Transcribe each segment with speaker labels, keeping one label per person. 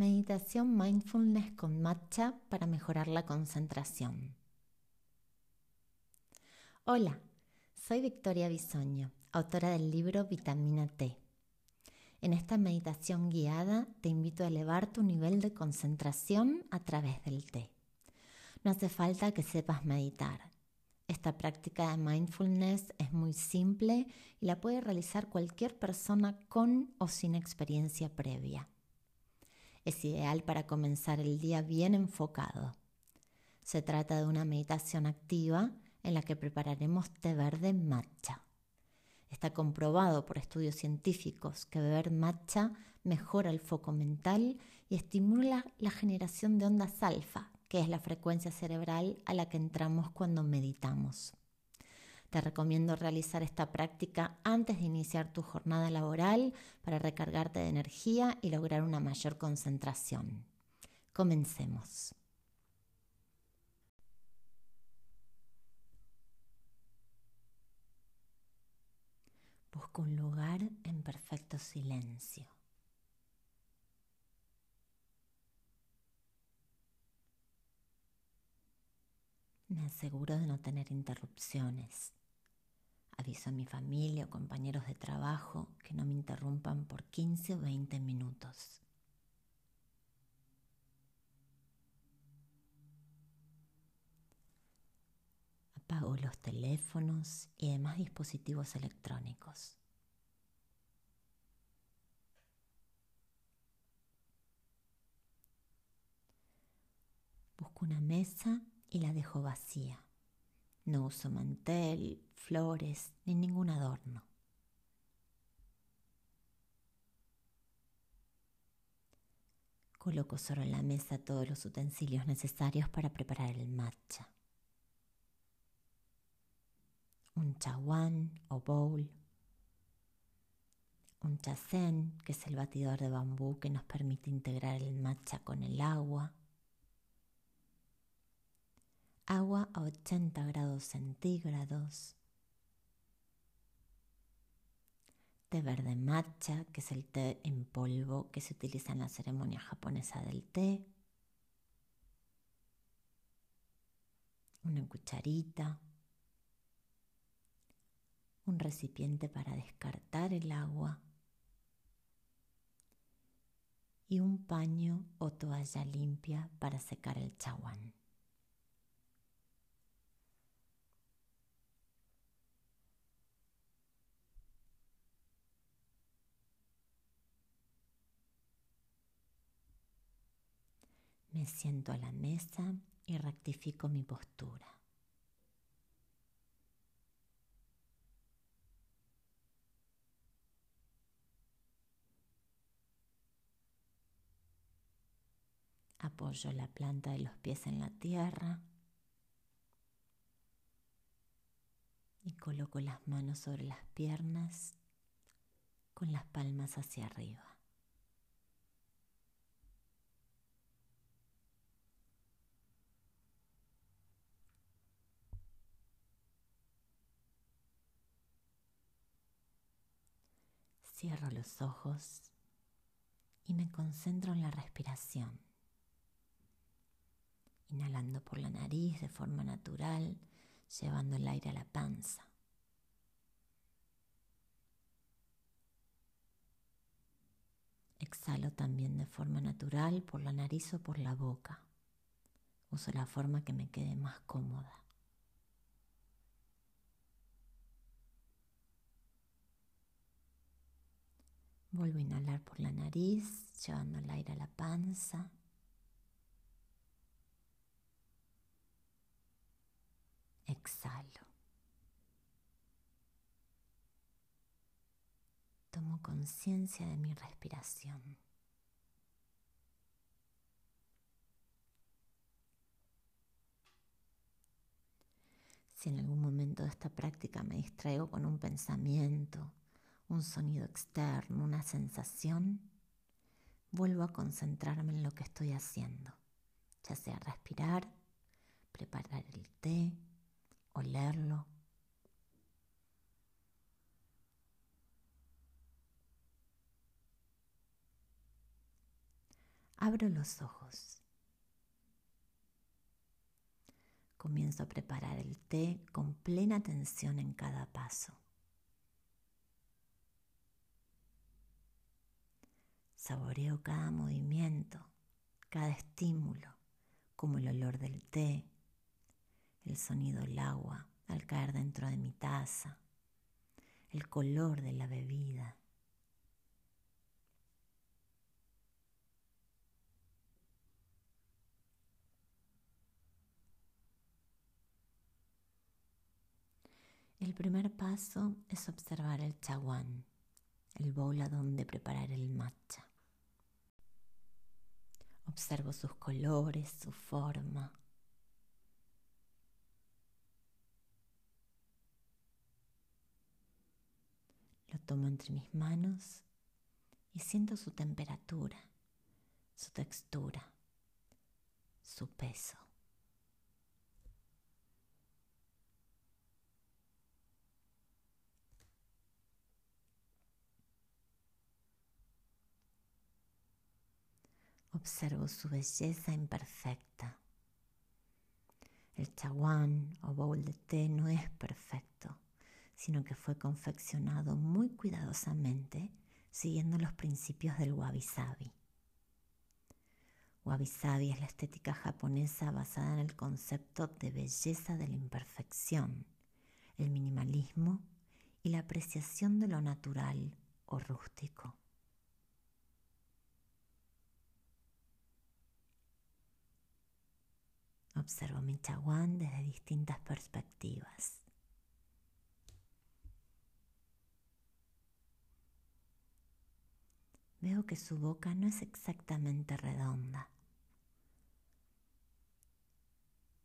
Speaker 1: Meditación mindfulness con matcha para mejorar la concentración. Hola, soy Victoria Bisoño, autora del libro Vitamina T. En esta meditación guiada te invito a elevar tu nivel de concentración a través del té. No hace falta que sepas meditar. Esta práctica de mindfulness es muy simple y la puede realizar cualquier persona con o sin experiencia previa. Es ideal para comenzar el día bien enfocado. Se trata de una meditación activa en la que prepararemos té verde matcha. Está comprobado por estudios científicos que beber matcha mejora el foco mental y estimula la generación de ondas alfa, que es la frecuencia cerebral a la que entramos cuando meditamos. Te recomiendo realizar esta práctica antes de iniciar tu jornada laboral para recargarte de energía y lograr una mayor concentración. Comencemos. Busca un lugar en perfecto silencio. Me aseguro de no tener interrupciones. Aviso a mi familia o compañeros de trabajo que no me interrumpan por 15 o 20 minutos. Apago los teléfonos y demás dispositivos electrónicos. Busco una mesa y la dejo vacía. No uso mantel, flores ni ningún adorno. Coloco sobre la mesa todos los utensilios necesarios para preparar el matcha. Un chaguán o bowl. Un chacén, que es el batidor de bambú que nos permite integrar el matcha con el agua agua a 80 grados centígrados, té verde matcha, que es el té en polvo que se utiliza en la ceremonia japonesa del té, una cucharita, un recipiente para descartar el agua. Y un paño o toalla limpia para secar el chaguán. Me siento a la mesa y rectifico mi postura. Apoyo la planta de los pies en la tierra y coloco las manos sobre las piernas con las palmas hacia arriba. Cierro los ojos y me concentro en la respiración. Inhalando por la nariz de forma natural, llevando el aire a la panza. Exhalo también de forma natural por la nariz o por la boca. Uso la forma que me quede más cómoda. Vuelvo a inhalar por la nariz, llevando el aire a la panza. Exhalo. Tomo conciencia de mi respiración. Si en algún momento de esta práctica me distraigo con un pensamiento, un sonido externo, una sensación, vuelvo a concentrarme en lo que estoy haciendo, ya sea respirar, preparar el té, olerlo. Abro los ojos. Comienzo a preparar el té con plena atención en cada paso. Saboreo cada movimiento, cada estímulo, como el olor del té, el sonido del agua al caer dentro de mi taza, el color de la bebida. El primer paso es observar el chaguán, el bowl a donde preparar el matcha. Observo sus colores, su forma. Lo tomo entre mis manos y siento su temperatura, su textura, su peso. Observo su belleza imperfecta. El chaguán o bowl de té no es perfecto, sino que fue confeccionado muy cuidadosamente siguiendo los principios del wabi-sabi. Wabi-sabi es la estética japonesa basada en el concepto de belleza de la imperfección, el minimalismo y la apreciación de lo natural o rústico. Observo mi chaguán desde distintas perspectivas. Veo que su boca no es exactamente redonda.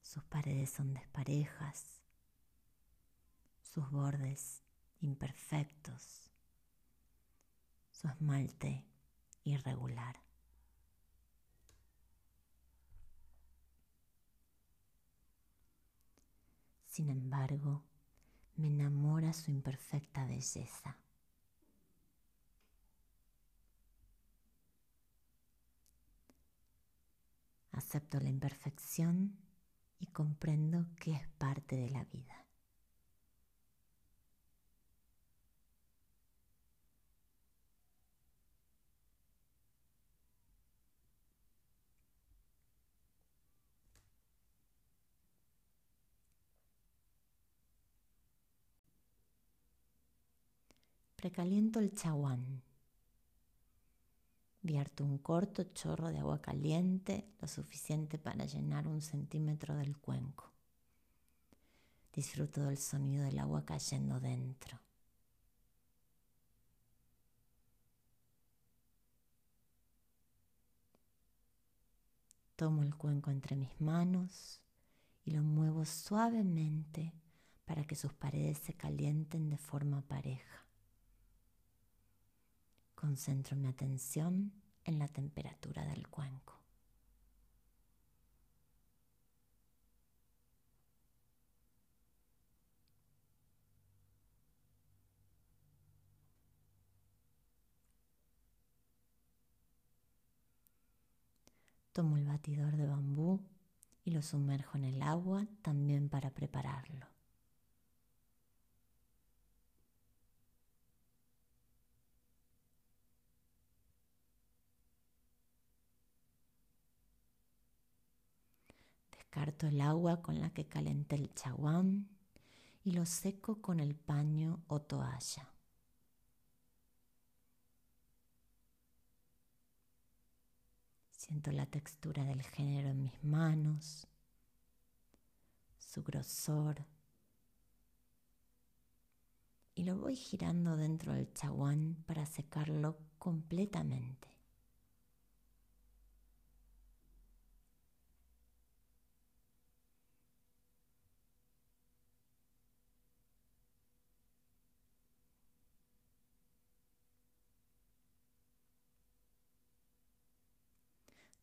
Speaker 1: Sus paredes son desparejas, sus bordes imperfectos, su esmalte irregular. Sin embargo, me enamora su imperfecta belleza. Acepto la imperfección y comprendo que es parte de la vida. Precaliento el chaguán. Vierto un corto chorro de agua caliente, lo suficiente para llenar un centímetro del cuenco. Disfruto del sonido del agua cayendo dentro. Tomo el cuenco entre mis manos y lo muevo suavemente para que sus paredes se calienten de forma pareja. Concentro mi atención en la temperatura del cuenco. Tomo el batidor de bambú y lo sumerjo en el agua también para prepararlo. Carto el agua con la que calenté el chaguán y lo seco con el paño o toalla. Siento la textura del género en mis manos, su grosor, y lo voy girando dentro del chaguán para secarlo completamente.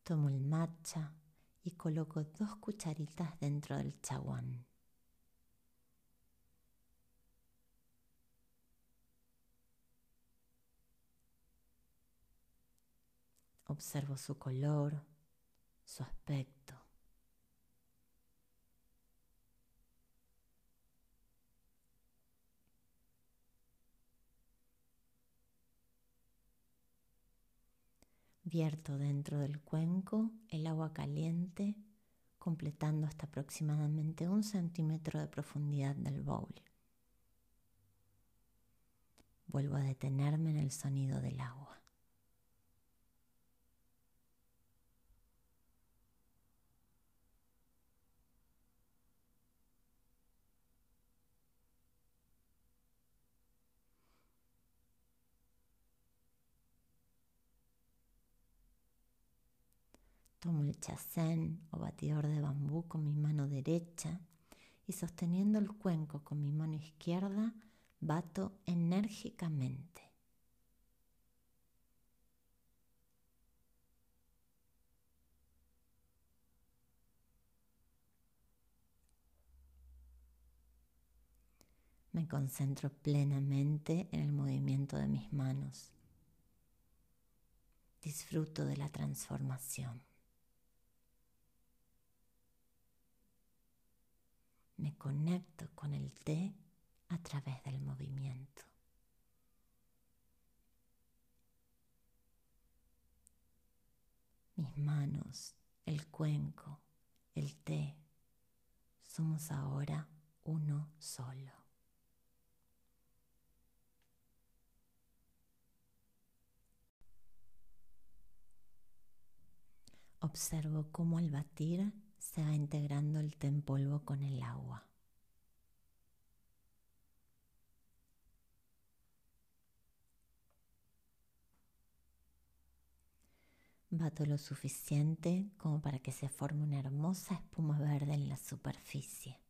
Speaker 1: Tomo el matcha y coloco dos cucharitas dentro del chaguán. Observo su color, su aspecto. Vierto dentro del cuenco el agua caliente, completando hasta aproximadamente un centímetro de profundidad del bowl. Vuelvo a detenerme en el sonido del agua. Tomo el chacén o batidor de bambú con mi mano derecha y sosteniendo el cuenco con mi mano izquierda, bato enérgicamente. Me concentro plenamente en el movimiento de mis manos. Disfruto de la transformación. Me conecto con el té a través del movimiento. Mis manos, el cuenco, el té, somos ahora uno solo. Observo cómo al batir se va integrando el té en polvo con el agua. Bato lo suficiente como para que se forme una hermosa espuma verde en la superficie.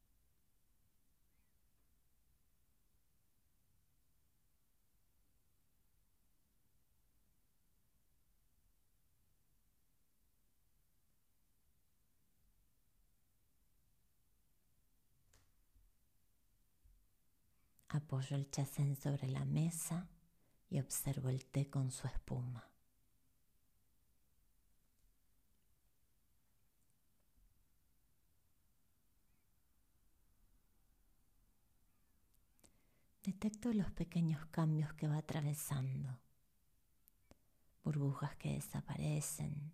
Speaker 1: Apoyo el chacén sobre la mesa y observo el té con su espuma. Detecto los pequeños cambios que va atravesando, burbujas que desaparecen,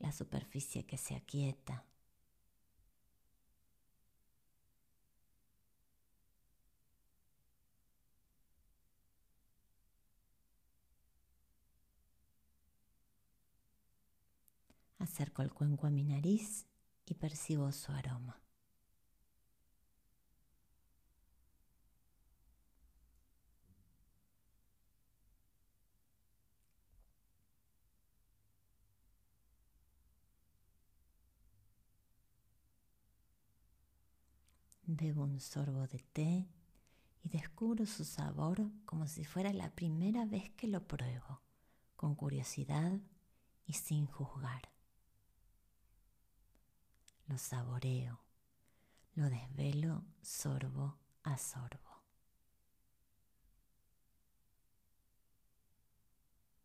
Speaker 1: la superficie que se aquieta. Acerco el cuenco a mi nariz y percibo su aroma. Bebo un sorbo de té y descubro su sabor como si fuera la primera vez que lo pruebo, con curiosidad y sin juzgar lo saboreo, lo desvelo sorbo a sorbo.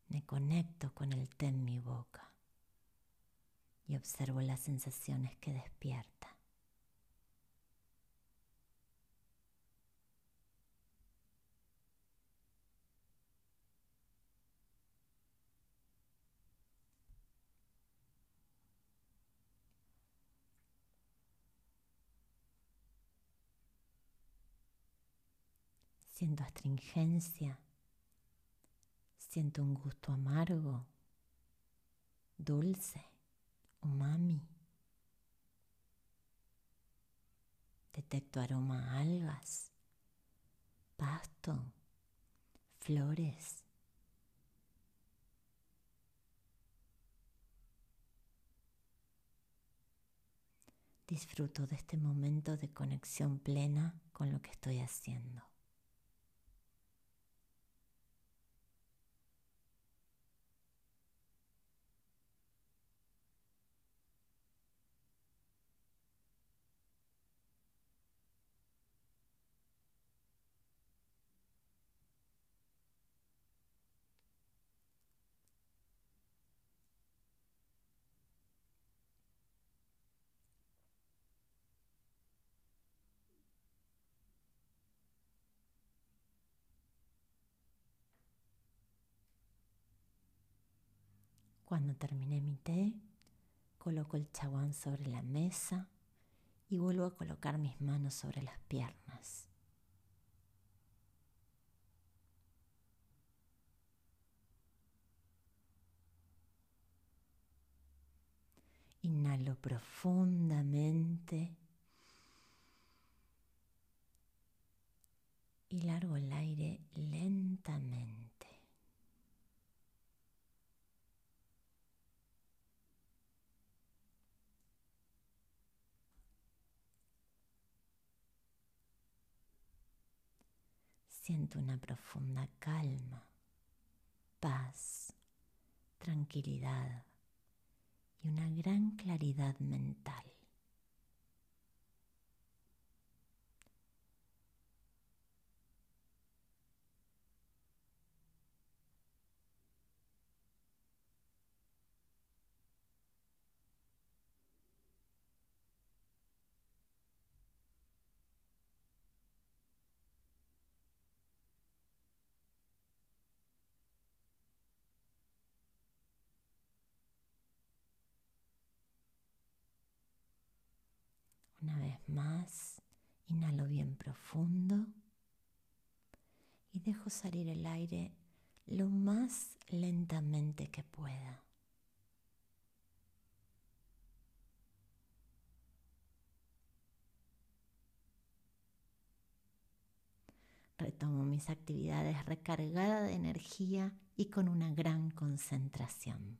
Speaker 1: Me conecto con el té en mi boca y observo las sensaciones que despierta. Siento astringencia, siento un gusto amargo, dulce, umami. Detecto aroma a algas, pasto, flores. Disfruto de este momento de conexión plena con lo que estoy haciendo. Cuando terminé mi té, coloco el chaguán sobre la mesa y vuelvo a colocar mis manos sobre las piernas. Inhalo profundamente y largo el aire lentamente. Siento una profunda calma, paz, tranquilidad y una gran claridad mental. Una vez más, inhalo bien profundo y dejo salir el aire lo más lentamente que pueda. Retomo mis actividades recargada de energía y con una gran concentración.